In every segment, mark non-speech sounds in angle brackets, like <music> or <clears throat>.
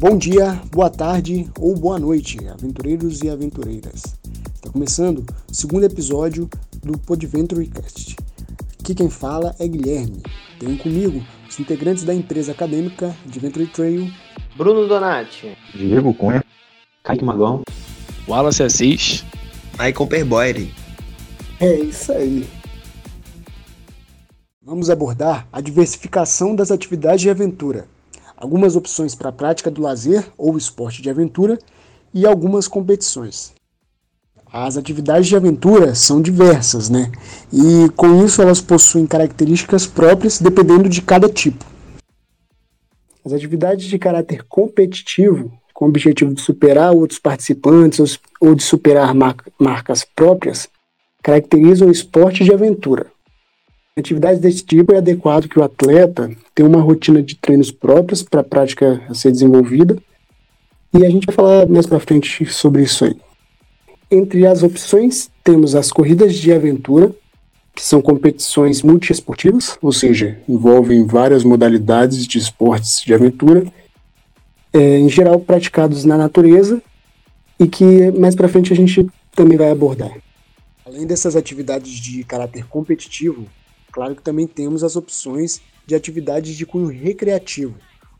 Bom dia, boa tarde ou boa noite, aventureiros e aventureiras. Está começando o segundo episódio do Podventurecast. Aqui quem fala é Guilherme. Tenho comigo os integrantes da empresa acadêmica Adventure Trail, Bruno Donati, Diego Cunha, Kaique Magão, Wallace Assis, Michael Perboire. É isso aí. Vamos abordar a diversificação das atividades de aventura, algumas opções para a prática do lazer ou esporte de aventura e algumas competições. As atividades de aventura são diversas, né? E com isso elas possuem características próprias dependendo de cada tipo. As atividades de caráter competitivo, com o objetivo de superar outros participantes ou de superar marcas próprias, caracterizam o esporte de aventura. Atividades desse tipo é adequado que o atleta tenha uma rotina de treinos próprios para a prática a ser desenvolvida. E a gente vai falar mais para frente sobre isso aí. Entre as opções, temos as corridas de aventura, que são competições multiesportivas, ou seja, envolvem várias modalidades de esportes de aventura, é, em geral praticados na natureza e que mais para frente a gente também vai abordar. Além dessas atividades de caráter competitivo, claro que também temos as opções de atividades de cunho recreativo,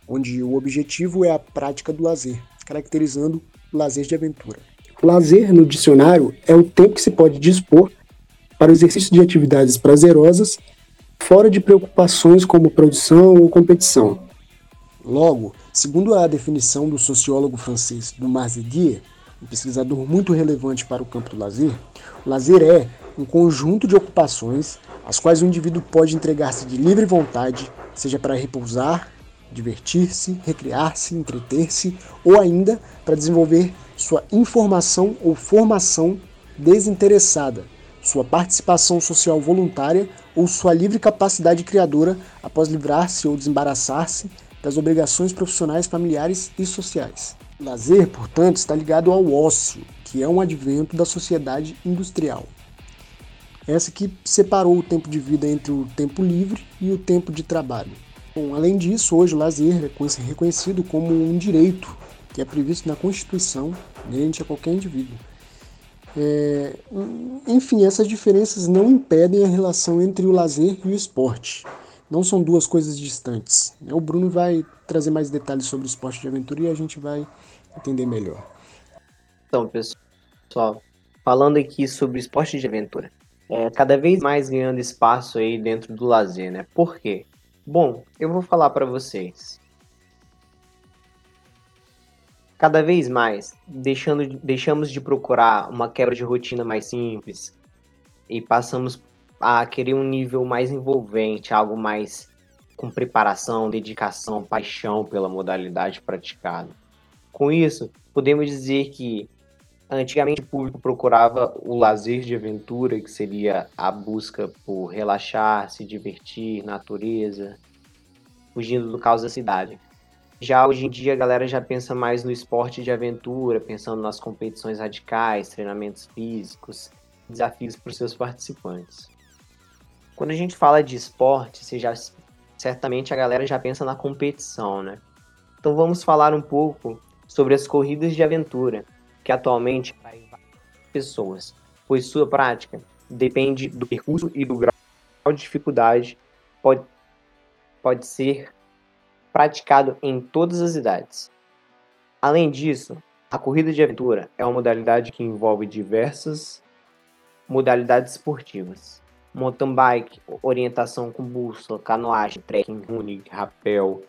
onde o objetivo é a prática do lazer, caracterizando o lazer de aventura. Lazer, no dicionário, é o tempo que se pode dispor para o exercício de atividades prazerosas, fora de preocupações como produção ou competição. Logo, segundo a definição do sociólogo francês Dumas Dier, um pesquisador muito relevante para o campo do lazer, o lazer é um conjunto de ocupações às quais o indivíduo pode entregar-se de livre vontade, seja para repousar, divertir-se, recriar-se, entreter-se ou ainda para desenvolver sua informação ou formação desinteressada, sua participação social voluntária ou sua livre capacidade criadora após livrar-se ou desembaraçar-se das obrigações profissionais, familiares e sociais. Lazer, portanto, está ligado ao ócio, que é um advento da sociedade industrial. Essa que separou o tempo de vida entre o tempo livre e o tempo de trabalho. Bom, além disso, hoje o lazer é reconhecido como um direito que é previsto na Constituição, inerente a qualquer indivíduo. É, enfim, essas diferenças não impedem a relação entre o lazer e o esporte. Não são duas coisas distantes. O Bruno vai trazer mais detalhes sobre o esporte de aventura e a gente vai entender melhor. Então, pessoal, falando aqui sobre esporte de aventura, é, cada vez mais ganhando espaço aí dentro do lazer, né? Por quê? Bom, eu vou falar para vocês. Cada vez mais, deixando, deixamos de procurar uma quebra de rotina mais simples e passamos a querer um nível mais envolvente, algo mais com preparação, dedicação, paixão pela modalidade praticada. Com isso, podemos dizer que antigamente o público procurava o lazer de aventura, que seria a busca por relaxar, se divertir, natureza, fugindo do caos da cidade. Já hoje em dia a galera já pensa mais no esporte de aventura, pensando nas competições radicais, treinamentos físicos, desafios para os seus participantes. Quando a gente fala de esporte, você já, certamente a galera já pensa na competição, né? Então vamos falar um pouco sobre as corridas de aventura, que atualmente pessoas, pois sua prática depende do percurso e do grau de dificuldade, pode, pode ser praticado em todas as idades. Além disso, a corrida de aventura é uma modalidade que envolve diversas modalidades esportivas. Mountain bike, orientação com bússola, canoagem, trekking, running, rapel,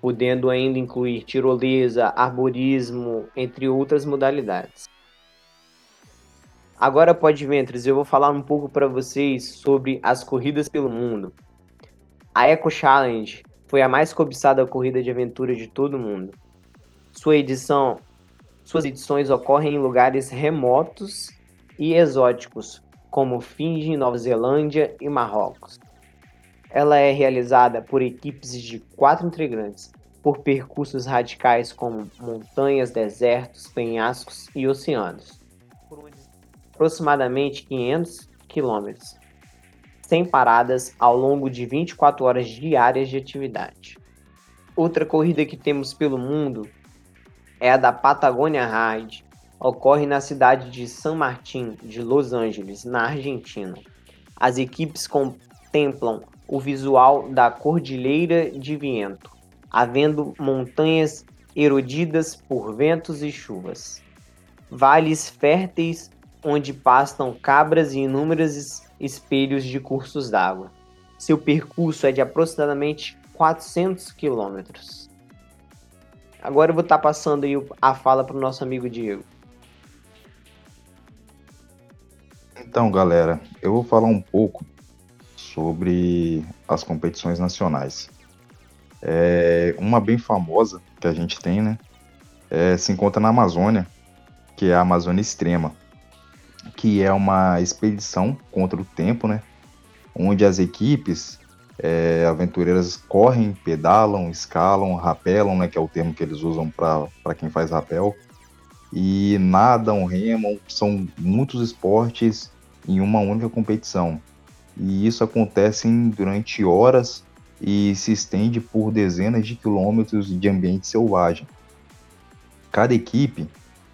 podendo ainda incluir tirolesa, arborismo, entre outras modalidades. Agora, pode ventres, eu vou falar um pouco para vocês sobre as corridas pelo mundo. A Eco Challenge foi a mais cobiçada corrida de aventura de todo o mundo. Sua edição, suas edições ocorrem em lugares remotos e exóticos, como Fiji, Nova Zelândia e Marrocos. Ela é realizada por equipes de quatro integrantes, por percursos radicais como montanhas, desertos, penhascos e oceanos, por aproximadamente 500 quilômetros sem paradas ao longo de 24 horas diárias de atividade. Outra corrida que temos pelo mundo é a da Patagonia Ride. Ocorre na cidade de San Martín de Los Angeles, na Argentina. As equipes contemplam o visual da Cordilheira de Viento, havendo montanhas erodidas por ventos e chuvas, vales férteis onde pastam cabras e inúmeros espelhos de cursos d'água. Seu percurso é de aproximadamente 400 quilômetros. Agora eu vou estar passando aí a fala para o nosso amigo Diego. Então, galera, eu vou falar um pouco sobre as competições nacionais. É, uma bem famosa que a gente tem, né? É, se encontra na Amazônia, que é a Amazônia Extrema, que é uma expedição contra o tempo, né? Onde as equipes é, aventureiras correm, pedalam, escalam, rapelam, né? Que é o termo que eles usam para quem faz rapel. E nadam, remam, são muitos esportes em uma única competição. E isso acontece durante horas e se estende por dezenas de quilômetros de ambiente selvagem. Cada equipe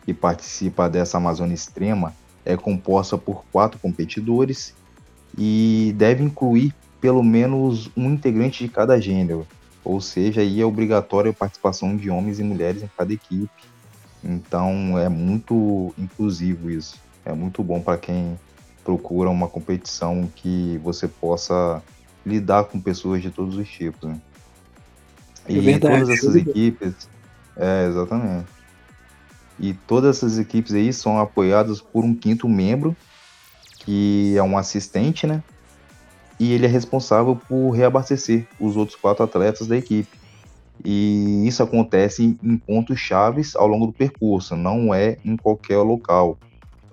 que participa dessa Amazônia Extrema é composta por quatro competidores e deve incluir pelo menos um integrante de cada gênero, ou seja, aí é obrigatória a participação de homens e mulheres em cada equipe. Então é muito inclusivo isso. É muito bom para quem procura uma competição que você possa lidar com pessoas de todos os tipos. Né? É e verdade, todas essas equipes. É, exatamente. E todas essas equipes aí são apoiadas por um quinto membro, que é um assistente, né? E ele é responsável por reabastecer os outros quatro atletas da equipe. E isso acontece em pontos chaves ao longo do percurso, não é em qualquer local.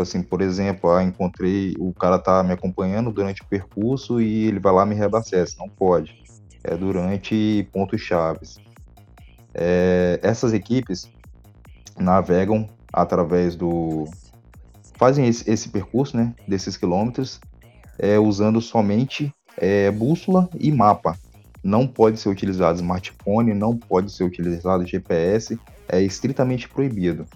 Tipo assim, por exemplo, ah, encontrei, o cara tá me acompanhando durante o percurso e ele vai lá me reabastece. Não pode. É durante pontos chaves. É, essas equipes navegam através do. fazem esse, esse percurso, né? Desses quilômetros, é, usando somente é, bússola e mapa. Não pode ser utilizado smartphone, não pode ser utilizado GPS, é estritamente proibido.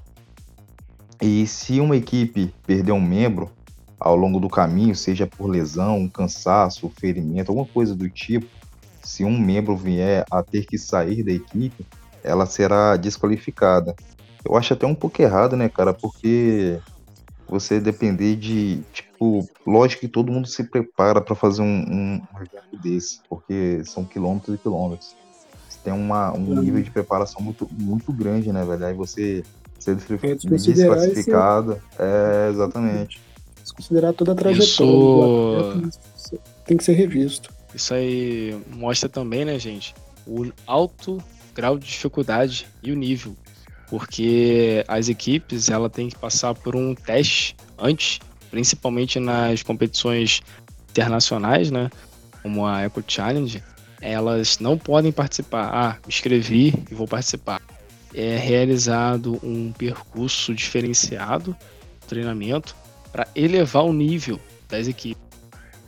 E se uma equipe perder um membro ao longo do caminho, seja por lesão, cansaço, ferimento, alguma coisa do tipo, se um membro vier a ter que sair da equipe, ela será desqualificada. Eu acho até um pouco errado, né, cara? Porque você depender de, tipo, lógico que todo mundo se prepara para fazer um, um, um evento desse, porque são quilômetros e quilômetros. Você tem uma, um nível de preparação muito, muito grande, né, velho? Aí você ser É, desclassificado. É, exatamente. Desconsiderar toda a trajetória Isso- tem que ser revisto. Isso aí mostra também, né, gente, o alto grau de dificuldade e o nível. Porque as equipes ela tem que passar por um teste antes, principalmente nas competições internacionais, né? Como a Eco Challenge, elas não podem participar. Ah, me inscrevi e vou participar. É realizado um percurso diferenciado, treinamento, para elevar o nível das equipes.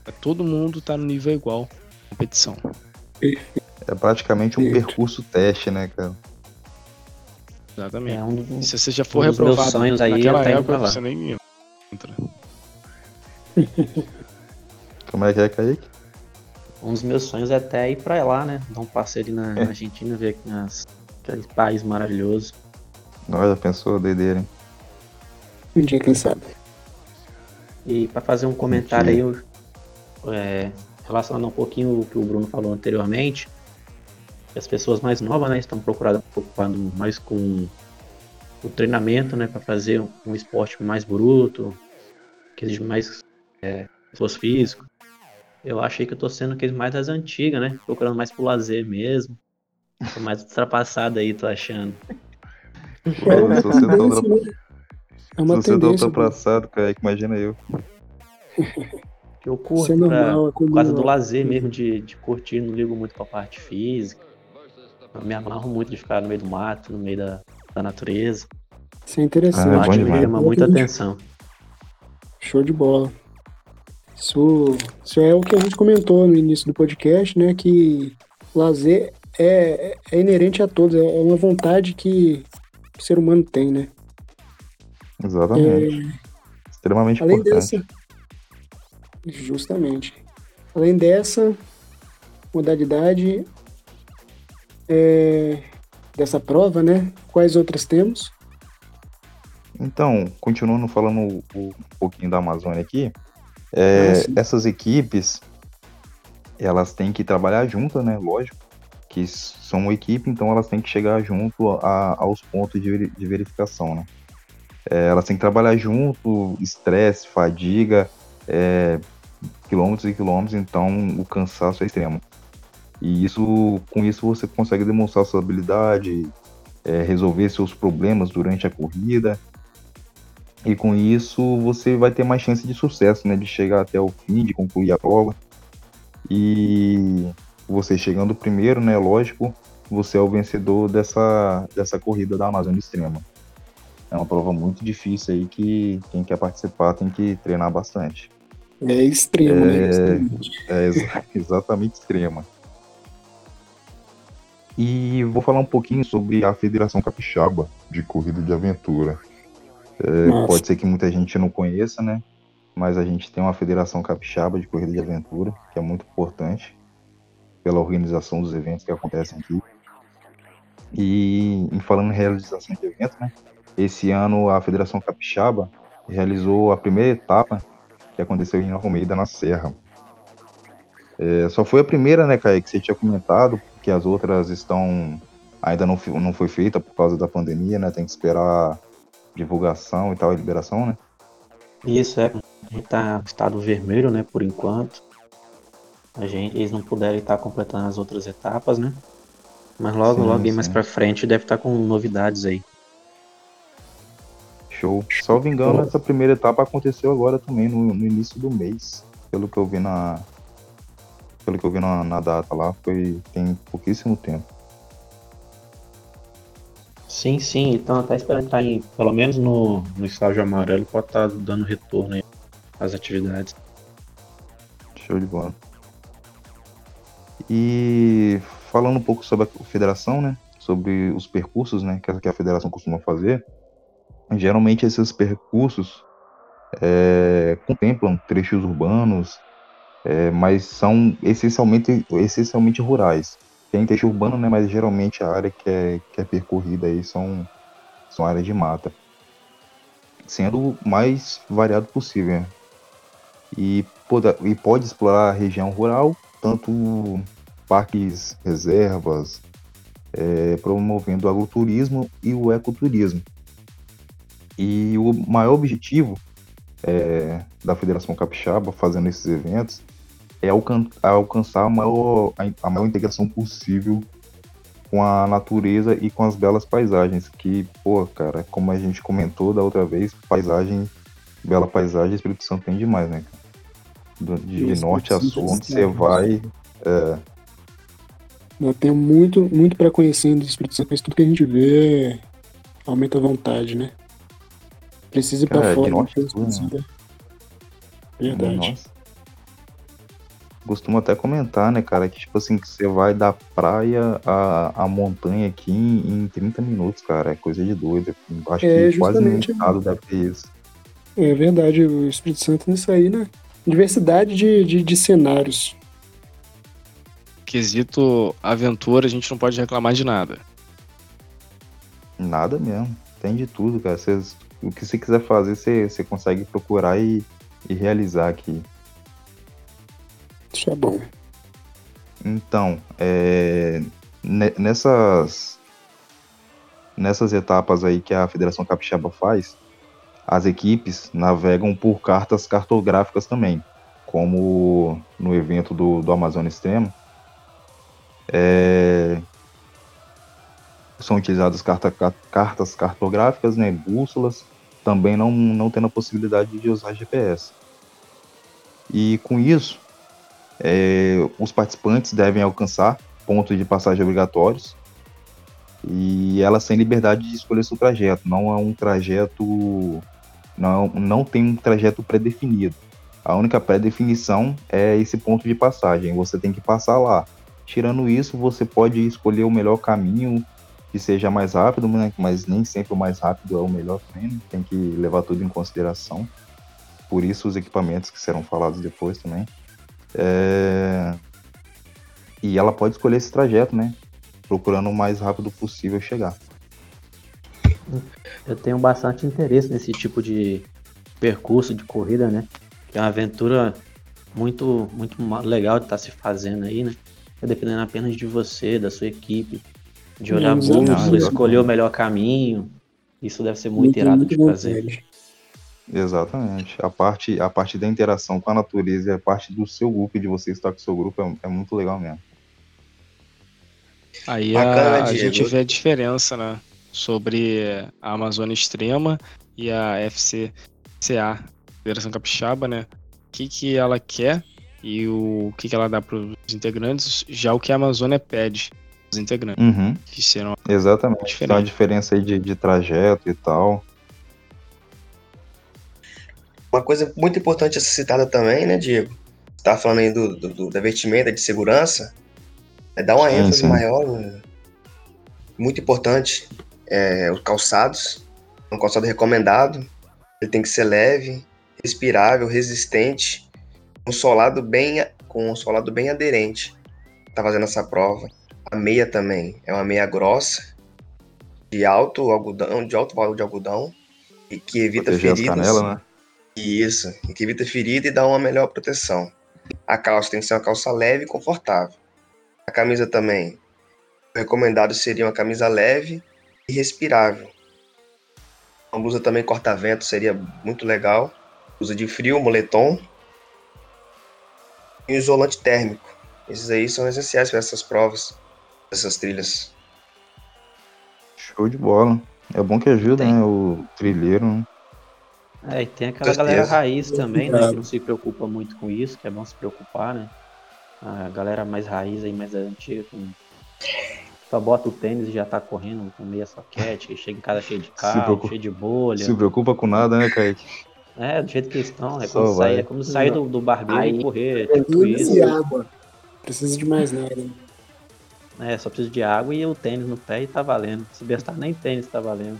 Pra todo mundo estar no nível igual na competição. É praticamente um Eita. percurso teste, né, cara? Exatamente. É um, se você já for um dos meus reprovado sonhos aí, naquela tá época, pra lá. você nem entra. <laughs> Como é que é, Kaique? um dos meus sonhos é até ir pra lá, né? Dar um passeio ali na, na Argentina, ver as, aquele país maravilhoso. Nós já pensou, doideira, hein? Um dia, quem sabe. E para fazer um comentário aí, eu, é, relacionando um pouquinho o que o Bruno falou anteriormente, que as pessoas mais novas, né, estão procurando preocupando mais com o treinamento, né, para fazer um, um esporte mais bruto, que exige mais é, esforço físico. Eu achei que eu tô sendo aquele mais das antigas, né, procurando mais pro lazer mesmo. Tô mais ultrapassado aí, tô achando. Pô, se você tá ultra- É uma se você tá ultrapassado, Kaique, imagina eu. Eu <laughs> curto é pra- normal, é por causa do comum. lazer mesmo, de, de curtir, não ligo muito pra parte física. Eu me amarro muito de ficar no meio do mato, no meio da, da natureza. Isso é interessante. Ah, é me demais. chama muita atenção. Show de bola. Isso, isso é o que a gente comentou no início do podcast, né? Que lazer é, é inerente a todos, é uma vontade que o ser humano tem, né? Exatamente. É, Extremamente além importante. dessa, justamente. Além dessa modalidade é, dessa prova, né? Quais outras temos? Então, continuando falando um, pouquinho da Amazônia aqui, é, Ah, essas equipes, elas têm que trabalhar juntas, né? Lógico, que são uma equipe, então elas têm que chegar junto a- aos pontos de, de verificação, né? É, elas têm que trabalhar junto, estresse, fadiga, é, quilômetros e quilômetros, então o cansaço é extremo. E isso, com isso você consegue demonstrar sua habilidade, é, resolver seus problemas durante a corrida. E com isso você vai ter mais chance de sucesso, né? De chegar até o fim, de concluir a prova. E você chegando primeiro, né? Lógico, você é o vencedor dessa, dessa corrida da Amazônia Extrema. É uma prova muito difícil aí que quem quer participar tem que treinar bastante. É extremo, né? É. Extremamente. <laughs> É exa- exatamente extrema. E vou falar um pouquinho sobre a Federação Capixaba de Corrida de Aventura. É, pode ser que muita gente não conheça, né? Mas a gente tem uma Federação Capixaba de Corrida de Aventura, que é muito importante pela organização dos eventos que acontecem aqui. E falando em realização de eventos, né? Esse ano a Federação Capixaba realizou a primeira etapa que aconteceu em Almeida, na Serra. É, só foi a primeira, né, Caio, que você tinha comentado, que as outras estão ainda não, não foi feita por causa da pandemia, né? Tem que esperar divulgação e tal, e liberação, né? Isso é, a gente tá estado vermelho, né, por enquanto. A gente, eles não puderam estar completando as outras etapas, né? Mas logo, Sim, logo aí mais sim. pra frente deve estar com novidades aí. Show. Salvo engano, essa primeira etapa aconteceu agora também, no, no início do mês. Pelo que eu vi na. Pelo que eu vi na, na data lá, foi tem pouquíssimo tempo. Sim, sim, então até esperando estar em, pelo menos no, no estágio amarelo, pode estar dando retorno aí às atividades. Show de bola. E falando um pouco sobre a federação, né? Sobre os percursos, né? Que a, federação costuma fazer. Geralmente esses percursos é, contemplam trechos urbanos, é, mas são essencialmente, essencialmente rurais. Tem trecho urbano, né? Mas geralmente a área que é, que é percorrida aí são, são áreas de mata. Sendo o mais variado possível, e pode explorar a região rural, tanto parques, reservas, eh, promovendo o agroturismo e o ecoturismo. E o maior objetivo eh, da Federação Capixaba fazendo esses eventos é alcan- alcançar a maior, a maior integração possível com a natureza e com as belas paisagens, que, pô, cara, como a gente comentou da outra vez, paisagem, bela paisagem, Espírito Santo tem demais, né, cara? De, de norte a sul, onde você vai, é, Eu tenho muito, muito para conhecer do Espírito Santo, mas tudo que a gente vê é- aumenta a vontade, né? Precisa ir pra Cara, de fora. norte a sul, né? Precisa. Verdade. Nossa. Costumo até comentar, né, cara, que tipo assim, que você vai da praia à, à montanha aqui em, em 30 minutos, cara. É coisa de doido. Acho É, que quase nenhum estado deve ter isso. É verdade, o Espírito Santo nisso aí, né? Diversidade de, de, de cenários. Quesito aventura, a gente não pode reclamar de nada. Nada mesmo. Tem de tudo, cara. O que você quiser fazer, você, consegue procurar e, e realizar aqui. Isso é bom. Então, é, ne- nessas, nessas etapas aí que a Federação Capixaba faz, as equipes navegam por cartas cartográficas também, como no evento do, do Amazônia Extremo. É, são utilizadas carta- ca- cartas cartográficas, né, bússolas, também não, não tendo a possibilidade de usar GPS. E com isso, é, os participantes devem alcançar pontos de passagem obrigatórios e elas têm liberdade de escolher seu trajeto. Não é um trajeto, não, não tem um trajeto pré-definido. A única pré-definição é esse ponto de passagem. Você tem que passar lá. tirando isso, você pode escolher o melhor caminho que seja mais rápido, né? mas nem sempre o mais rápido é o melhor também, né? tem que levar tudo em consideração. Por isso os equipamentos que serão falados depois também. É... E ela pode escolher esse trajeto, né? Procurando o mais rápido possível chegar. Eu tenho bastante interesse nesse tipo de percurso de corrida, né? Que é uma aventura muito, muito legal de estar tá se fazendo aí, né? É dependendo apenas de você, da sua equipe, de olhar bússola, escolher o melhor caminho. Isso deve ser muito, muito irado muito de fazer. Exatamente. A parte, a parte da interação com a natureza e a parte do seu grupo e de você estar com o seu grupo é, é muito legal mesmo. Aí Bacana, a, a gente vê a diferença, né? Sobre a Amazônia Extrema e a FCCA, Federação Capixaba, né? O que, que ela quer e o que, que ela dá para os integrantes, já o que a Amazônia pede os integrantes. Uhum. Que serão Exatamente. Tem uma diferença aí de, de trajeto e tal. Uma coisa muito importante a ser citada também, né, Diego? Você tá falando aí do, do, do da vestimenta, de segurança. É dar uma sim, ênfase sim. maior. Né? Muito importante. É, os calçados. Um calçado recomendado. Ele tem que ser leve, respirável, resistente, um solado bem, com um solado bem aderente. Tá fazendo essa prova. A meia também é uma meia grossa, de alto algodão, de alto valor de algodão, e que evita Proteger feridas. As canela, né? Isso, e que evita ferida e dá uma melhor proteção. A calça tem que ser uma calça leve e confortável. A camisa também. O recomendado seria uma camisa leve e respirável. Uma blusa também corta-vento seria muito legal. Blusa de frio, moletom. E um isolante térmico. Esses aí são essenciais para essas provas, essas trilhas. Show de bola. É bom que ajuda, tem. né? O trilheiro, né? É, e tem aquela galera raiz também, né? Que não se preocupa muito com isso, que é bom se preocupar, né? A galera mais raiz aí, mais antiga, com... só bota o tênis e já tá correndo com meia soquete, <laughs> chega em casa cheio de carro, preocupa... cheio de bolha. Se preocupa com nada, né, Kaique? É, do jeito que estão, é como, sair, é como sair do, do barbeiro aí, e correr, tipo isso. E água. Precisa de mais nada. É, só precisa de água e o tênis no pé e tá valendo. Se bestar nem tênis tá valendo.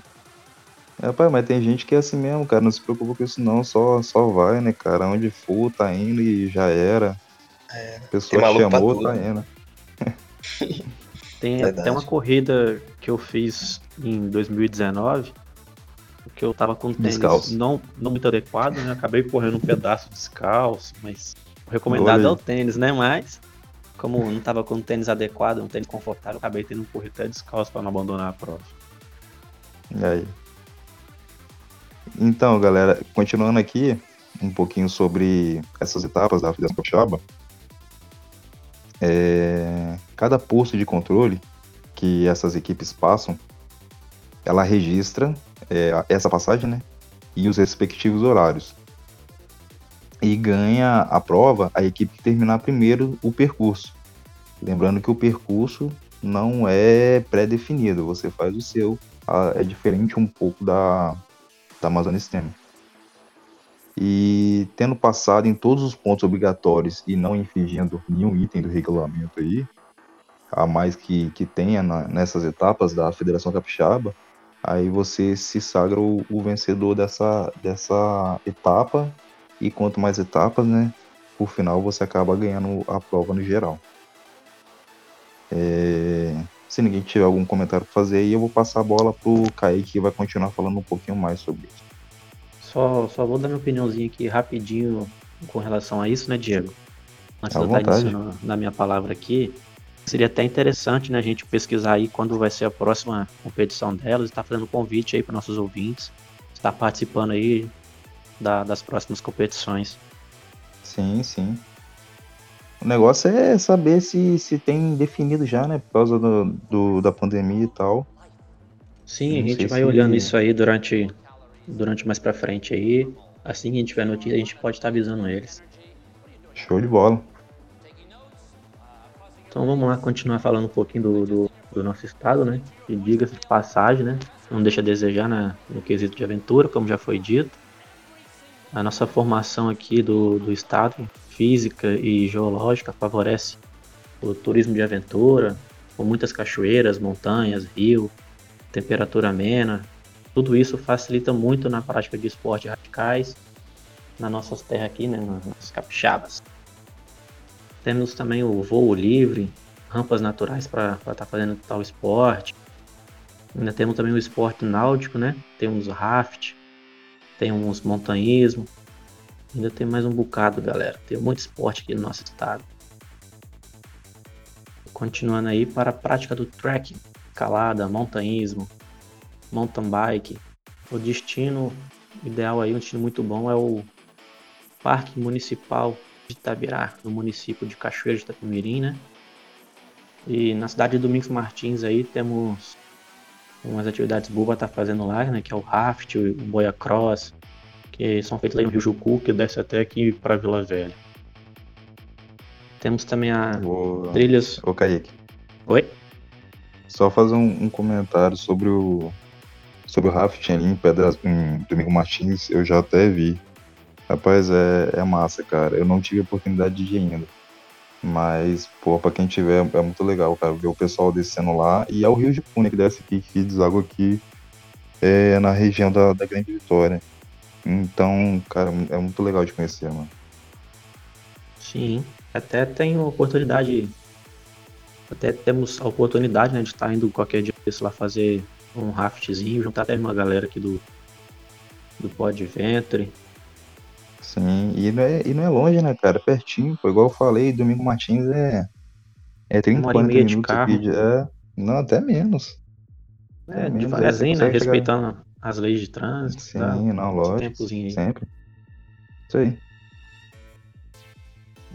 É, pai, mas tem gente que é assim mesmo, cara. Não se preocupa com isso, não. Só, só vai, né, cara? Onde for, tá indo e já era. É, a pessoa chamou, tá indo. <laughs> tem até uma corrida que eu fiz em 2019 que eu tava com tênis não, não muito adequado, né? Acabei correndo um pedaço descalço, mas o recomendado é o tênis, né? Mas como não tava com tênis adequado, um tênis confortável, acabei tendo que correr até descalço para não abandonar a prova. E aí? Então, galera, continuando aqui um pouquinho sobre essas etapas da Federação Capixaba, é, cada posto de controle que essas equipes passam, ela registra é, essa passagem, né? E os respectivos horários. E ganha a prova a equipe que terminar primeiro o percurso. Lembrando que o percurso não é pré-definido, você faz o seu. É diferente um pouco da, da Amazônia. E tendo passado em todos os pontos obrigatórios e não infringindo nenhum item do regulamento aí, a mais que, que tenha na, nessas etapas da Federação Capixaba, aí você se sagra o, o, vencedor dessa, dessa etapa e quanto mais etapas, né, por final você acaba ganhando a prova no geral. É, se ninguém tiver algum comentário para fazer aí, eu vou passar a bola pro Kaique que vai continuar falando um pouquinho mais sobre isso. Só, só vou dar minha opiniãozinha aqui rapidinho com relação a isso, né, Diego? Antes de eu estar iniciando na minha palavra aqui, seria até interessante né, a gente pesquisar aí quando vai ser a próxima competição delas, estar fazendo convite aí para nossos ouvintes, estar participando aí da, das próximas competições. Sim, sim. O negócio é saber se, se tem definido já, né? Por causa do, do da pandemia e tal. Sim, a gente vai olhando isso aí durante, durante mais pra frente aí. Assim que a gente tiver notícia, a gente pode estar avisando eles. Show de bola. Então vamos lá continuar falando um pouquinho do, do, do nosso estado, né? E diga-se de passagem, né? Não deixa a desejar na, no quesito de aventura, como já foi dito. A nossa formação aqui do, do estado, física e geológica, favorece o turismo de aventura, com muitas cachoeiras, montanhas, rio, temperatura amena. Tudo isso facilita muito na prática de esportes radicais nas nossas terras aqui, né, nas capixabas. Temos também o voo livre, rampas naturais para estar tá fazendo tal esporte. Ainda temos também o esporte náutico, né? Temos raft, temos montanhismo. Ainda tem mais um bocado, galera. Tem muito esporte aqui no nosso estado. Continuando aí para a prática do trekking, escalada, montanhismo, mountain bike. O destino ideal aí, um destino muito bom é o Parque Municipal de Itabirá, no município de Cachoeira de Itapemirim, né? E na cidade de Domingos Martins aí temos umas atividades estar tá fazendo lá, né? Que é o raft, o boia cross, que são feitos lá no Rio Jucu, que desce até aqui para Vila Velha. Temos também a Ô, trilhas. Ô, Kaique. Oi? Só fazer um, um comentário sobre o sobre o rafting ali em Pedras, em Domingo Martins, eu já até vi. Rapaz, é, é massa, cara. Eu não tive oportunidade de ir ainda. Mas, pô, pra quem tiver, é muito legal, cara, ver o pessoal descendo lá. E é o Rio de Pune que desce aqui, que deságua aqui é, na região da, da Grande Vitória. Então, cara, é muito legal de conhecer, mano. Sim, até tenho oportunidade, até temos a oportunidade, né, de estar indo qualquer dia lá fazer um raftzinho, juntar até uma galera aqui do, do Pod Venture. Sim, e não, é, e não é longe, né, cara? Pertinho, pô. Igual eu falei, Domingo Martins é, é 30, Uma hora e 40 meia de minutos carro. aqui. de- é, não, até menos. É, É mesmo, devagarzinho, você né? consegue chegar- Respeitando as leis de trânsito. Sim, tá? não, lógico. Sempre. Isso aí.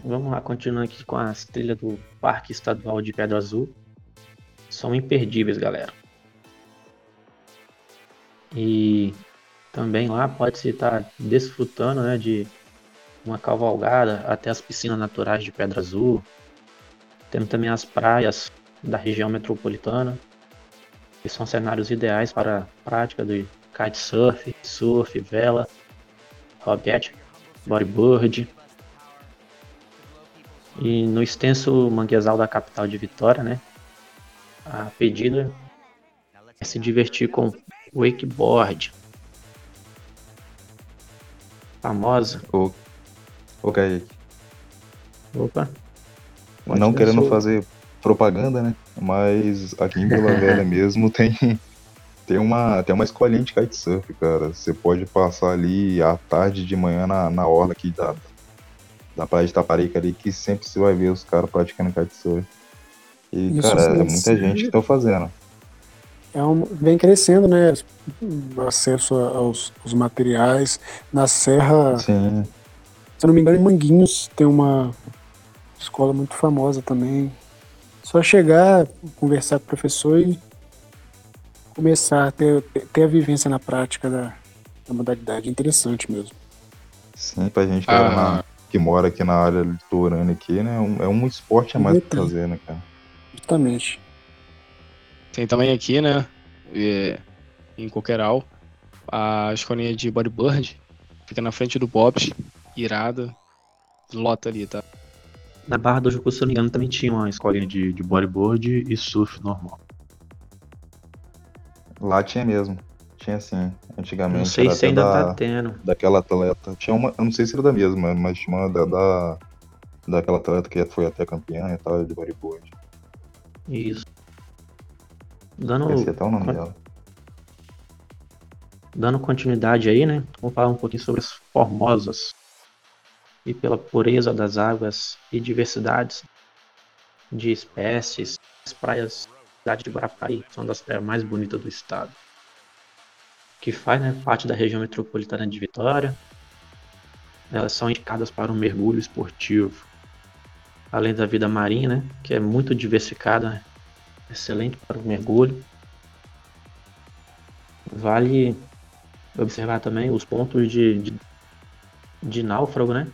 Vamos lá, continuando aqui com as trilhas do Parque Estadual de Pedra Azul. São imperdíveis, galera. E também lá pode-se estar desfrutando né, de uma cavalgada até as piscinas naturais de Pedra Azul. Temos também as praias da região metropolitana, que são cenários ideais para a prática de kitesurf, surf, vela, roguete, bodyboard. E no extenso manguezal da capital de Vitória, né? A pedida é se divertir com wakeboard. Famosa. Ô, ô Kaique, Opa. não Continua querendo sua- fazer propaganda, né? Mas aqui em Vila <laughs> Velha mesmo tem, tem, uma, tem uma escolinha de kitesurf, cara. Você pode passar ali à tarde de manhã na, na orla aqui da, da praia de Taparica ali, que sempre você vai ver os caras praticando kitesurf. E, Isso cara, é muita gente que tá fazendo. É um, vem crescendo, né? O acesso aos, aos materiais. Na Serra, Sim, se não me engano, em Manguinhos tem uma escola muito famosa também. Só chegar, conversar com o professor e começar a ter, ter a vivência na prática da, da modalidade. Interessante mesmo. sim, pra gente que, Ah. na- que mora aqui na área litorânea aqui, né? um- é um esporte a mais pra Muito. fazer, né, cara? Justamente. Tem também aqui, né? é, em Coqueiral, a escolinha de bodyboard. Fica na frente do Bob's, irada. Lota ali, tá? Na Barra do Jucu, se eu não me engano, também tinha uma escolinha de, de bodyboard e surf normal. Lá tinha mesmo. Tinha sim. Antigamente. Não sei era se ainda da, tá tendo. daquela atleta. Tinha uma. Eu não sei se era da mesma, mas tinha uma da, da- daquela atleta que foi até campeã e tal, de bodyboard. Isso. Dando, Esqueci até o nome con- dela. dando continuidade aí, né? Vamos falar um pouquinho sobre as formosas. E pela pureza das águas e diversidades de espécies, as praias da cidade de Guarapari são das praias mais bonitas do estado. Que faz né, parte da região metropolitana de Vitória. Elas são indicadas para um mergulho esportivo. Além da vida marinha, né, que é muito diversificada, né, excelente para o mergulho. Vale observar também os pontos de, de, de náufrago, né?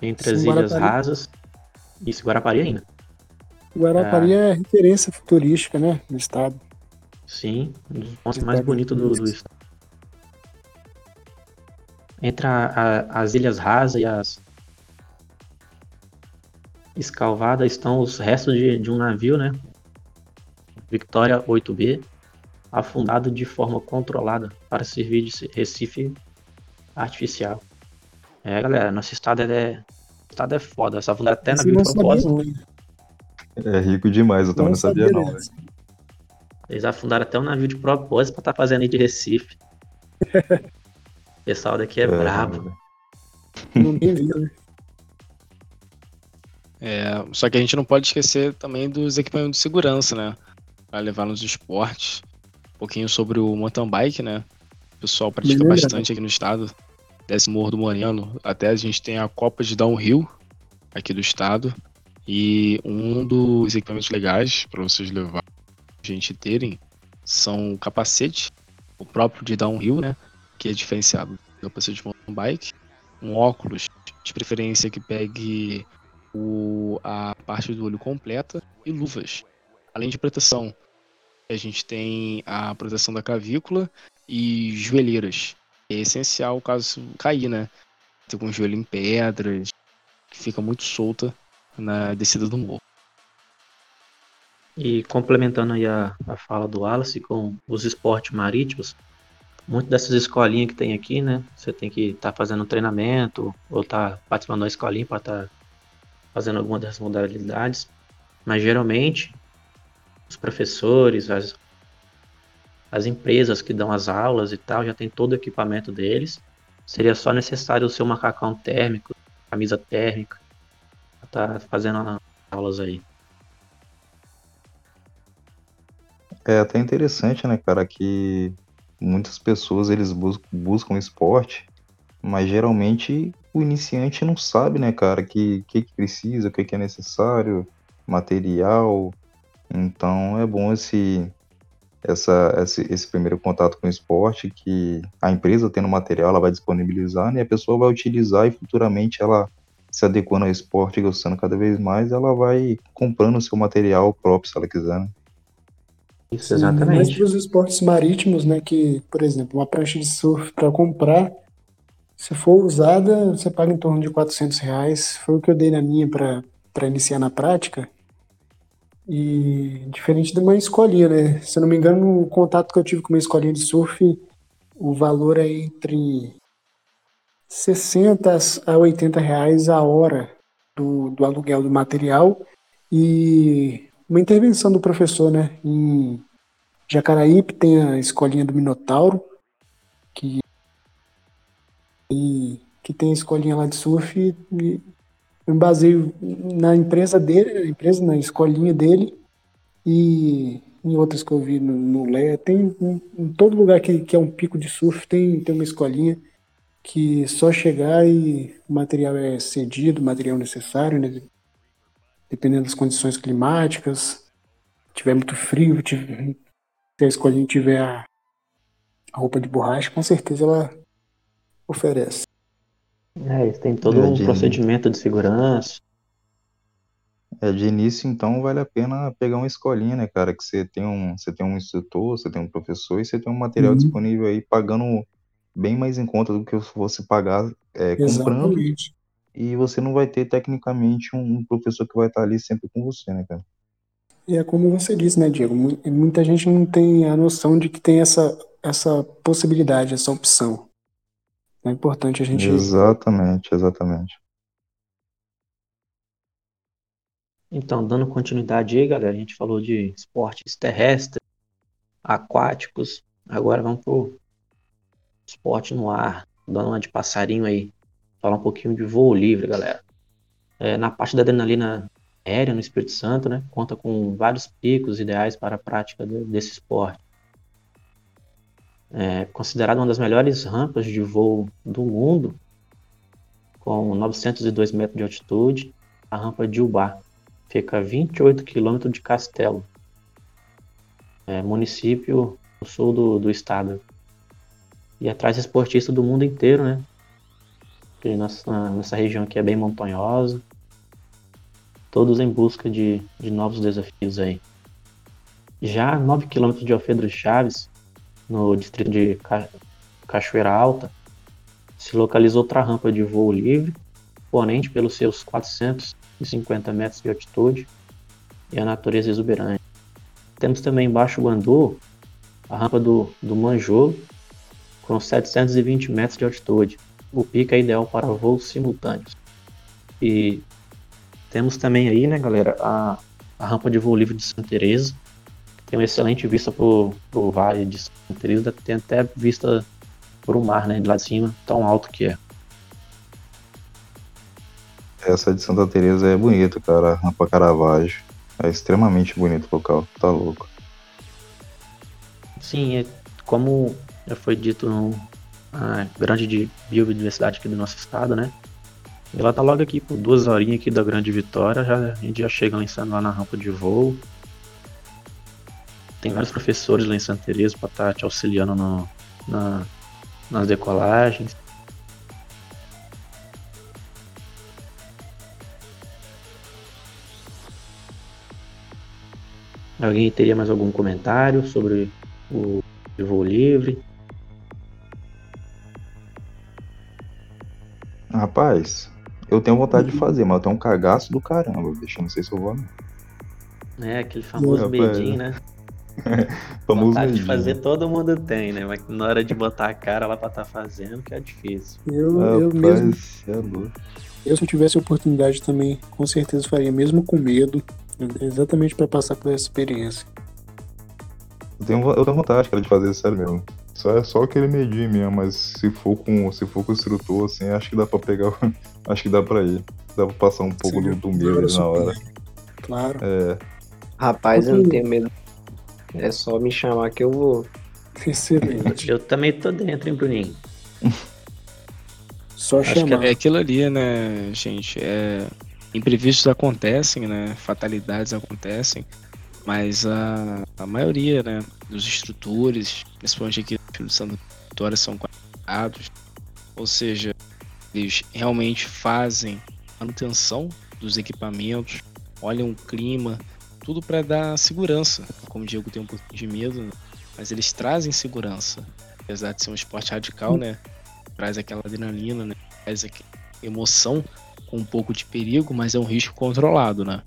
Entre as Sim, ilhas Guarapari. rasas. Isso, Guarapari ainda. Guarapari é referência turística, né? No estado. Sim, um dos pontos mais bonitos do, do estado. Entre a- a- as ilhas rasas e as. escalvada estão os restos de, de um navio, né? Victoria 8B, afundado de forma controlada para servir de recife artificial. É, galera, nosso estado é, estado é foda. Essa afundada até navio de propósito. É rico demais, eu também não, sabia, não. Velho. Eles afundaram até um navio de propósito pra estar tá fazendo aí de Recife. o <laughs> pessoal daqui é, é brabo. Ninguém viu, né? É, só que a gente não pode esquecer também dos equipamentos de segurança, né? Pra levar nos esportes. Um pouquinho sobre o mountain bike, né? O pessoal pratica bastante aqui no estado. Desce Morro do Moreno. Até a gente tem a Copa de Downhill aqui do estado. E um dos equipamentos legais para vocês levar gente terem são o capacete, o próprio de downhill, né? Que é diferenciado do capacete de mountain bike. Um óculos, de preferência que pegue o, a parte do olho completa e luvas. Além de proteção, a gente tem a proteção da clavícula e joelheiras. É essencial caso cair, né? Ter o joelho em pedras, que fica muito solta na descida do morro. E complementando aí a, a fala do Wallace com os esportes marítimos, muitas dessas escolinhas que tem aqui, né? Você tem que estar tá fazendo um treinamento ou tá participando da escolinha para estar tá fazendo alguma dessas modalidades. Mas geralmente os professores, as, as empresas que dão as aulas e tal, já tem todo o equipamento deles. Seria só necessário o seu macacão térmico, camisa térmica, tá fazendo aulas aí. É até interessante, né, cara, que muitas pessoas eles buscam, buscam esporte, mas geralmente o iniciante não sabe, né, cara, que que, que precisa, o que, que é necessário, material. Então é bom esse, essa, esse, esse primeiro contato com o esporte, que a empresa tendo material, ela vai disponibilizar, né, e a pessoa vai utilizar e futuramente ela se adequando ao esporte, gostando cada vez mais, ela vai comprando o seu material próprio, se ela quiser. Né? Isso, exatamente. Para os esportes marítimos, né? Que, por exemplo, uma prancha de surf para comprar, se for usada, você paga em torno de 400 reais. Foi o que eu dei na minha para iniciar na prática. E diferente de uma escolinha, né? Se eu não me engano, o contato que eu tive com uma escolinha de surf, o valor é entre 60 a 80 reais a hora do, do aluguel do material e uma intervenção do professor, né? Em Jacaraípe tem a escolinha do Minotauro, que, e, que tem a escolinha lá de surf e, eu me baseio na empresa dele, na empresa, na escolinha dele e em outras que eu vi no, no LEA. Tem em, em todo lugar que, que é um pico de surf tem, tem uma escolinha que só chegar e o material é cedido, o material necessário, né? dependendo das condições climáticas. Se tiver muito frio, se a escolinha tiver a roupa de borracha, com certeza ela oferece. É, eles têm todo é, um de procedimento de segurança. É, de início, então, vale a pena pegar uma escolinha, né, cara? Que você tem um, você tem um instrutor, você tem um professor e você tem um material uhum. disponível aí pagando bem mais em conta do que se fosse pagar é, comprando. E você não vai ter, tecnicamente, um, professor que vai estar ali sempre com você, né, cara? E é como você disse, né, Diego? Muita gente não tem a noção de que tem essa, essa possibilidade, essa opção. É importante a gente. Exatamente, exatamente. Então, dando continuidade aí, galera, a gente falou de esportes terrestres, aquáticos. Agora vamos pro esporte no ar, dando uma de passarinho aí. Falar um pouquinho de voo livre, galera. É, na parte da adrenalina aérea no Espírito Santo, né, conta com vários picos ideais para a prática de, desse esporte. É considerada uma das melhores rampas de voo do mundo, com 902 metros de altitude, a rampa de Ubá fica a 28 quilômetros de Castelo, é, município no sul do, do estado e atrás esportistas do mundo inteiro, né? Porque nossa, nessa região aqui é bem montanhosa. Todos em busca de, de novos desafios aí. Já a 9 km de Alfredo Chaves, no distrito de Cachoeira Alta, se localiza outra rampa de voo livre, imponente pelos seus 450 metros de altitude e a natureza exuberante. Temos também embaixo Guandu, a rampa do, do Manjolo, com 720 metros de altitude. O pico é ideal para voos simultâneos. E temos também aí, né, galera, a, a rampa de voo livre de Santa Teresa. Tem uma excelente vista para o vale de Santa Teresa, tem até vista para o mar, né, de lá de cima, tão alto que é. Essa de Santa Teresa é bonita, cara, a rampa Caravaggio. É extremamente bonito o local, tá louco. Sim, é, como já foi dito, a grande biodiversidade aqui do nosso estado, né? Ela tá logo aqui por duas horinhas aqui da Grande Vitória, já, a gente já chega lá, em, lá na rampa de voo. Tem vários professores lá em Santa Teresa para estar tá te auxiliando no, na, nas decolagens. Alguém teria mais algum comentário sobre o voo livre? Rapaz, eu tenho vontade de fazer, mas eu tenho um cagaço do caramba, bicho. Não sei se eu vou. Não. É, aquele famoso medinho, né? <laughs> famoso vontade de fazer todo mundo tem, né? Mas na hora de botar a cara lá pra estar tá fazendo, que é difícil. Eu, Rapaz, eu mesmo. É eu, se eu tivesse oportunidade também, com certeza faria, mesmo com medo, exatamente para passar por essa experiência. Eu tenho, eu tenho vontade, cara, de fazer isso sério mesmo. Só é só aquele medinho mesmo, mas se for com se for com o instrutor, assim, acho que dá pra pegar. <laughs> acho que dá pra ir. Dá pra passar um pouco Sim, do, do medo ali na hora. Claro. É. Rapaz, eu não tenho medo. É só me chamar que eu vou. Excelente. Eu também tô dentro, hein, Bruninho? <laughs> Só Acho chamar. que é aquilo ali, né, gente? É... Imprevistos acontecem, né? Fatalidades acontecem. Mas a, a maioria, né, dos instrutores, principalmente aqui no Santa Vitória, são qualificados. Ou seja, eles realmente fazem manutenção dos equipamentos, olham o clima, tudo para dar segurança. Como o Diego tem um pouquinho de medo, né? mas eles trazem segurança. Apesar de ser um esporte radical, né? Traz aquela adrenalina, né? Traz aquela emoção com um pouco de perigo, mas é um risco controlado, né?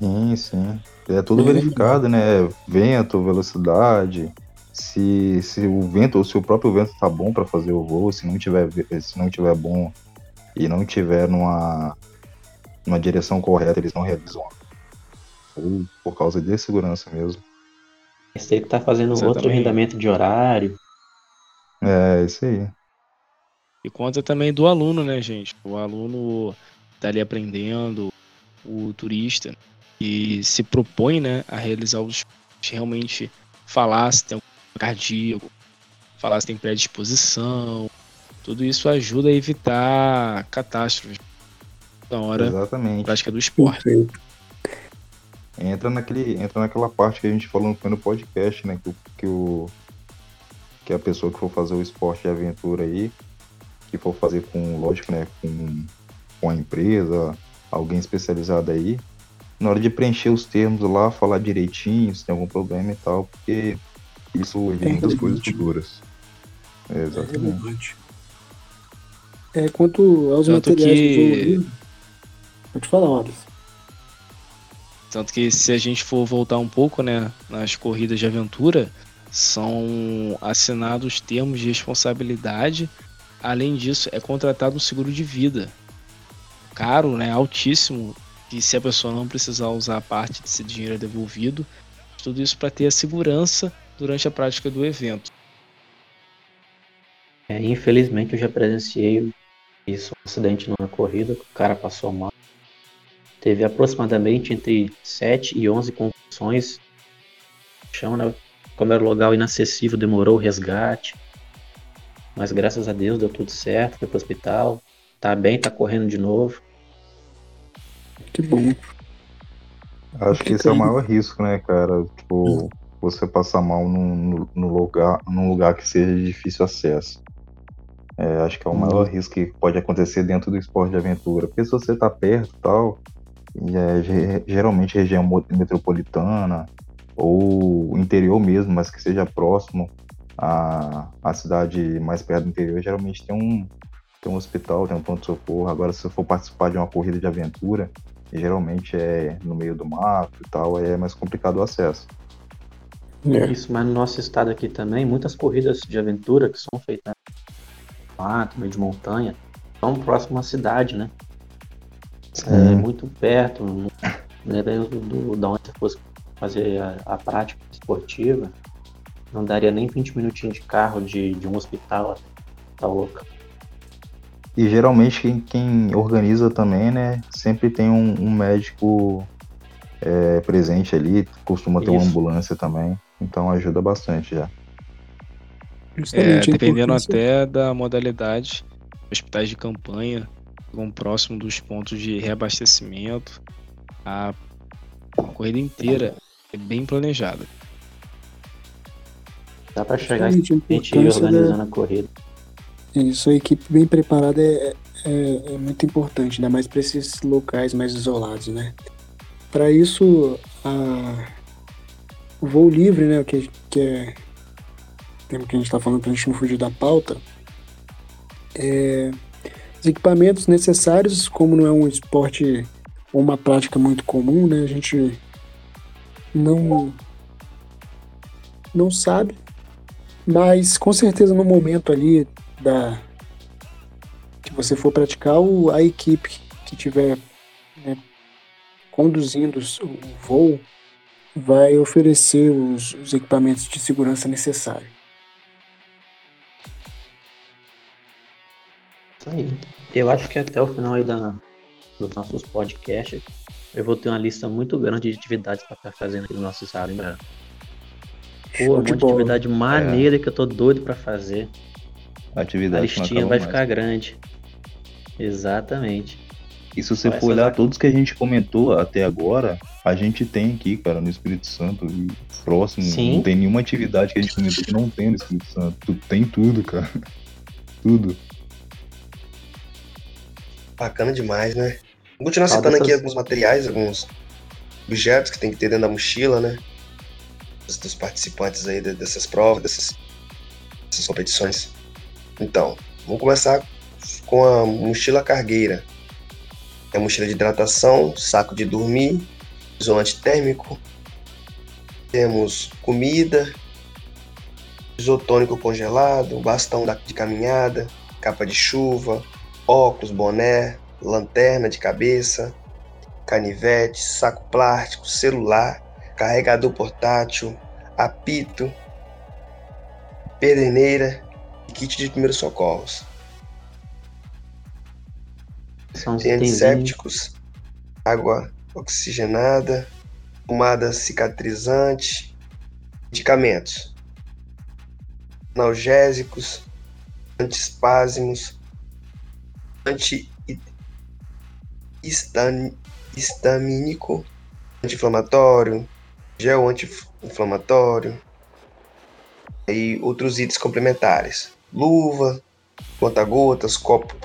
Sim, sim. É tudo verificado, né? Vento, velocidade, se, se o vento ou se o próprio vento tá bom para fazer o voo, se não tiver se não tiver bom e não tiver numa numa direção correta, eles não realizam ou por causa de segurança mesmo. Esse aí que tá fazendo Exatamente. outro arrendamento de horário. É, isso aí. E conta também do aluno, né, gente? O aluno tá ali aprendendo, o turista, e se propõe né, a realizar os realmente falar se tem um cardíaco, falar se tem predisposição. Tudo isso ajuda a evitar catástrofes na hora Exatamente. da prática do esporte. Entra, naquele, entra naquela parte que a gente falou no podcast, né? Que, que, o, que a pessoa que for fazer o esporte de aventura aí, que for fazer com, lógico, né? Com, com a empresa, alguém especializado aí, na hora de preencher os termos lá, falar direitinho, se tem algum problema e tal, porque isso evita é muitas coisas futuras. É, exatamente. É, quanto aos Tanto materiais que... do pode falar, Anderson. Tanto que se a gente for voltar um pouco, né, nas corridas de aventura, são assinados termos de responsabilidade. Além disso, é contratado um seguro de vida. Caro, né, altíssimo, que se a pessoa não precisar usar parte desse dinheiro é devolvido. Tudo isso para ter a segurança durante a prática do evento. É, infelizmente eu já presenciei isso, um acidente numa corrida, o cara passou mal. Teve aproximadamente entre 7 e 11 concussões. Chão, né? Como era um lugar inacessível, demorou o resgate. Mas graças a Deus deu tudo certo, foi pro hospital. Tá bem, tá correndo de novo. Que bom. Acho que, que esse é o maior risco, né, cara? Tipo, você passar mal num, num, lugar, num lugar que seja de difícil acesso. É, acho que é o maior uhum. risco que pode acontecer dentro do esporte de aventura. Porque se você tá perto e tal, e é, geralmente região metropolitana ou interior mesmo, mas que seja próximo à, à cidade mais perto do interior, geralmente tem um, tem um hospital, tem um ponto-socorro. Agora, se você for participar de uma corrida de aventura, geralmente é no meio do mato e tal, aí é mais complicado o acesso. É. Isso, mas no nosso estado aqui também, muitas corridas de aventura que são feitas no mato, meio de montanha, são próximo à cidade, né? É, muito perto, dependendo do, do, da onde você fosse fazer a, a, prática esportiva, não daria nem 20 minutinhos de carro de, de um hospital tá louca. E geralmente quem, quem, organiza também, né, sempre tem um, um médico é, presente ali, costuma ter Isso. uma ambulância também, então ajuda bastante já. É, dependendo até da modalidade, hospitais de campanha ficam próximo dos pontos de reabastecimento. A, corrida inteira é bem planejada. Dá para chegar a gente organizando da... a corrida. Isso, a equipe bem preparada é, é, é muito importante, ainda mais para esses locais mais isolados, né? Para isso, a, o voo livre, né, que, que é o tempo que a gente está falando para a gente não fugir da pauta, é, os equipamentos necessários, como não é um esporte ou uma prática muito comum, né, a gente não não sabe, mas com certeza no momento ali da que você for praticar, o, a equipe que tiver né, conduzindo o voo vai oferecer os, os equipamentos de segurança necessários. Isso aí. Eu acho que até o final aí da, dos nossos podcasts, eu vou ter uma lista muito grande de atividades para estar fazendo aqui no nosso estado, hein, Pô, um monte de atividade maneira é. que eu tô doido para fazer. Atividade a listinha vai mais. ficar grande. Exatamente. E se você for olhar todos que a gente comentou até agora, a gente tem aqui, cara, no Espírito Santo e próximo. Sim. Não tem nenhuma atividade que a gente comentou que não tem no Espírito Santo. Tem tudo, cara. <laughs> tudo. Bacana demais, né? Vou continuar citando aqui alguns materiais, alguns objetos que tem que ter dentro da mochila, né? Dos participantes aí dessas provas, dessas, dessas competições. Então, vamos começar com a mochila cargueira. É mochila de hidratação, saco de dormir, isolante térmico. Temos comida, isotônico congelado, bastão de caminhada, capa de chuva, óculos, boné, lanterna de cabeça, canivete, saco plástico, celular, carregador portátil, apito, pederneira e kit de primeiros socorros. São Tem antissépticos, água oxigenada, pomada cicatrizante, medicamentos, analgésicos, antiespasmos, anti-histamínico, anti-inflamatório, gel anti-inflamatório e outros itens complementares. Luva, conta-gotas, copo,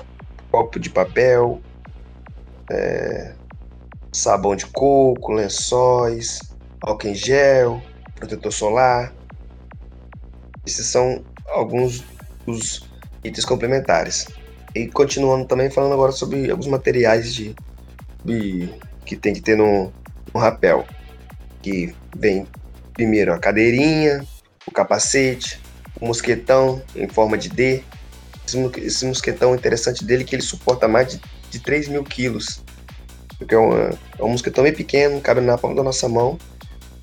copo de papel, é, sabão de coco, lençóis, álcool em gel, protetor solar. Esses são alguns dos itens complementares. E continuando também falando agora sobre alguns materiais de, de que tem que ter no, no rapel. Que vem primeiro a cadeirinha, o capacete, o mosquetão em forma de D. Esse, mosquetão interessante dele é que ele suporta mais de, de 3 mil quilos. Porque é, uma, é um mosquetão bem pequeno, cabe na palma da nossa mão.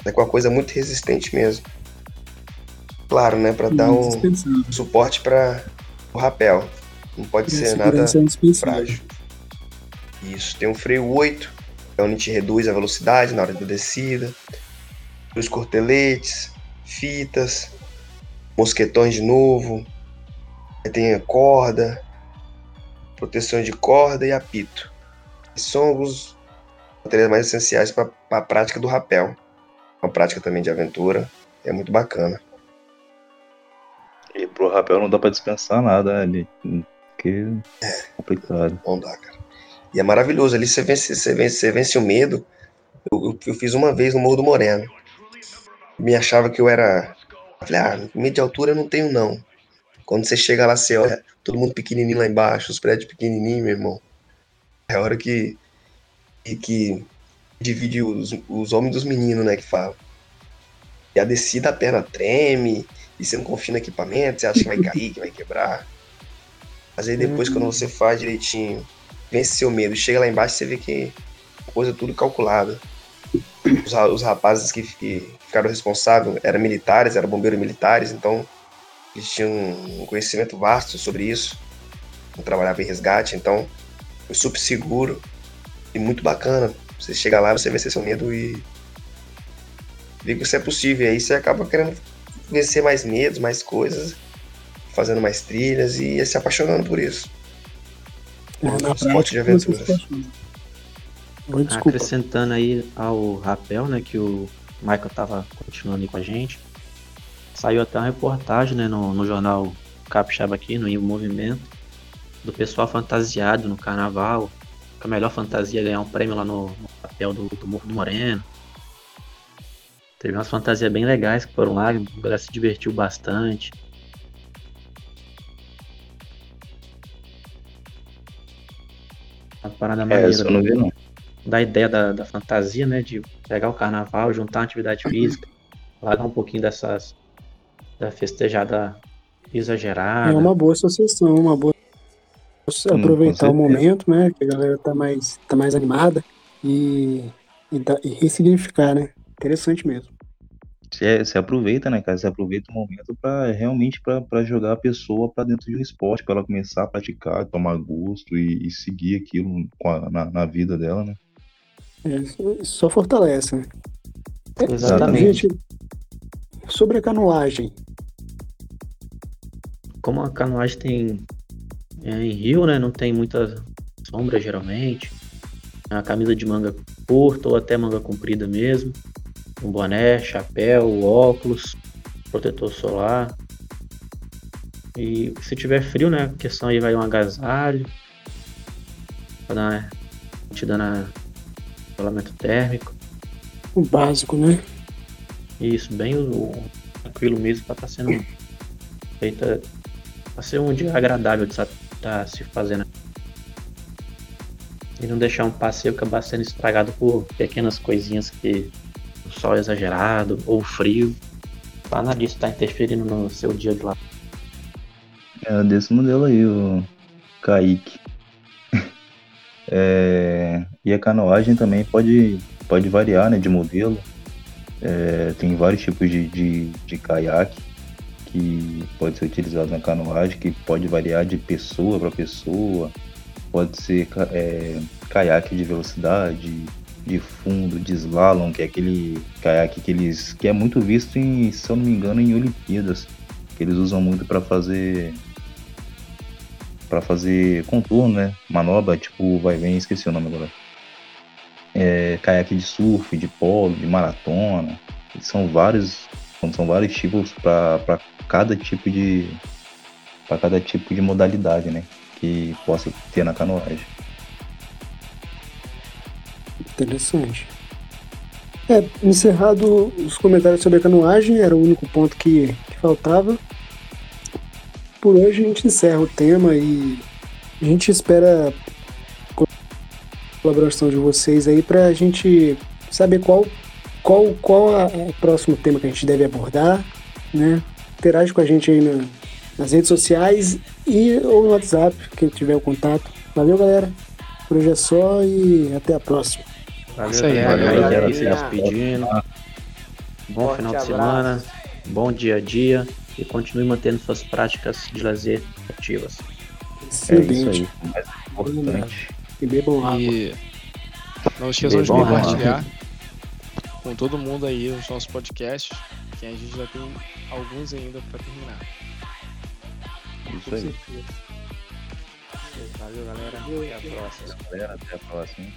É uma coisa muito resistente mesmo. Claro, né? Para dar um suporte para o rapel. Não pode ser nada é frágil. Isso, tem um freio 8, é onde a gente reduz a velocidade na hora da descida. Os corteletes, fitas, mosquetões de novo. Aí tem a corda, proteção de corda e apito. Esses são alguns materiais mais essenciais para a prática do rapel. Uma prática também de aventura. É muito bacana. E pro rapel não dá para dispensar nada ali porque é complicado. Não dá, cara. E é maravilhoso. Ali você vence, você vence, você vence o medo. Eu, eu, fiz uma vez no Morro do Moreno. Me achava que eu era. Falei, ah, medo de altura eu não tenho, não. Quando você chega lá, você olha todo mundo pequenininho lá embaixo, os prédios pequenininhos, meu irmão. É a hora que, que, divide os, os homens dos meninos, né, que fala. E a descida, a perna treme, e você não confia no equipamento, você acha que vai cair, que vai quebrar. Mas aí depois, quando você faz direitinho, vence seu medo, chega lá embaixo, você vê que coisa tudo calculada. Os, os rapazes que, que ficaram responsáveis eram militares, eram bombeiros militares, então eles tinham um conhecimento vasto sobre isso. Eu trabalhava em resgate, então foi super seguro e muito bacana. Você chega lá, você vencer seu medo e ver que isso é possível. E aí você acaba querendo vencer mais medos, mais coisas, fazendo mais trilhas e se apaixonando por isso. É, na esporte de aventuras. Oi, desculpa. Acrescentando aí ao rapel, né, que o Michael tava continuando aí com a gente. Saiu até uma reportagem, né, no, no jornal Capixaba aqui, no Em Movimento, do pessoal fantasiado no carnaval, com a melhor fantasia ganhar um prêmio lá no, no papel do, do Morro do Moreno. Teve umas fantasias bem legais que foram lá, a galera se divertiu bastante. Uma parada É, maneira eu não vi, não. da ideia da, da fantasia, né? De pegar o carnaval, juntar uma atividade <clears throat> física, largar um pouquinho dessas da festejada exagerada. É uma boa associação, uma boa aproveitar o momento, né? Que a galera tá mais, tá mais animada e, e, e ressignificar, né? Interessante mesmo. Você, você aproveita, né, cara? Você aproveita o momento para realmente para jogar a pessoa para dentro de um esporte, para ela começar a praticar, tomar gosto e, e seguir aquilo com a- na, na vida dela, né? É, isso só fortalece, né? É, Exatamente. Gente, sobre a canoagem, Como a canoagem tem é, em rio, né? Não tem muita sombra geralmente. É uma camisa de manga curta ou até manga comprida mesmo. Um boné, chapéu, óculos, protetor solar. E se tiver frio, né? A questão aí vai um agasalho. Pra dar, te dando isolamento térmico. o básico, né? Isso, bem o, o- tranquilo mesmo pra estar sendo feita. Pra ser um dia agradável de estar se fazendo. E não deixar um passeio acabar sendo estragado por pequenas coisinhas que sol exagerado ou frio. Nada disso tá interferindo no seu dia de lá. É desse modelo aí, o Kaique. <laughs> É, e a canoagem também pode, pode variar, né, de modelo. É, tem vários tipos de, de, de caiaque que pode ser utilizado na canoagem, que pode variar de pessoa para pessoa. Pode ser é, caiaque de velocidade, de fundo, de slalom, que é aquele caiaque que eles que é muito visto em, se eu não me engano, em Olimpíadas, que eles usam muito para fazer para fazer contorno, né? Manobra, tipo, vai vem, esqueci o nome agora. É, caiaque de surf, de polo, de maratona. São vários, são, são vários tipos para cada tipo de para cada tipo de modalidade, né? Que possa ter na canoagem. Interessante. É, encerrado os comentários sobre a canoagem, era o único ponto que, que faltava. Por hoje a gente encerra o tema e a gente espera a colaboração de vocês aí para a gente saber qual qual qual o próximo tema que a gente deve abordar, né? Interage com a gente aí na- nas redes sociais e ou no WhatsApp, quem tiver o contato. Valeu, galera. Por hoje é só e até a próxima. Valeu, Isso aí, galera. valeu, Aí, galera. se despedindo. Bom Forte final de abraço. semana, bom dia a dia e continue mantendo suas práticas de lazer ativas. É isso Excelente. aí. Mais importante. E bebam água. E não esqueçam de compartilhar com todo mundo aí os nossos podcasts, que a gente já tem alguns ainda para terminar. Isso aí. Valeu, galera. Até a próxima. Galera, até a próxima.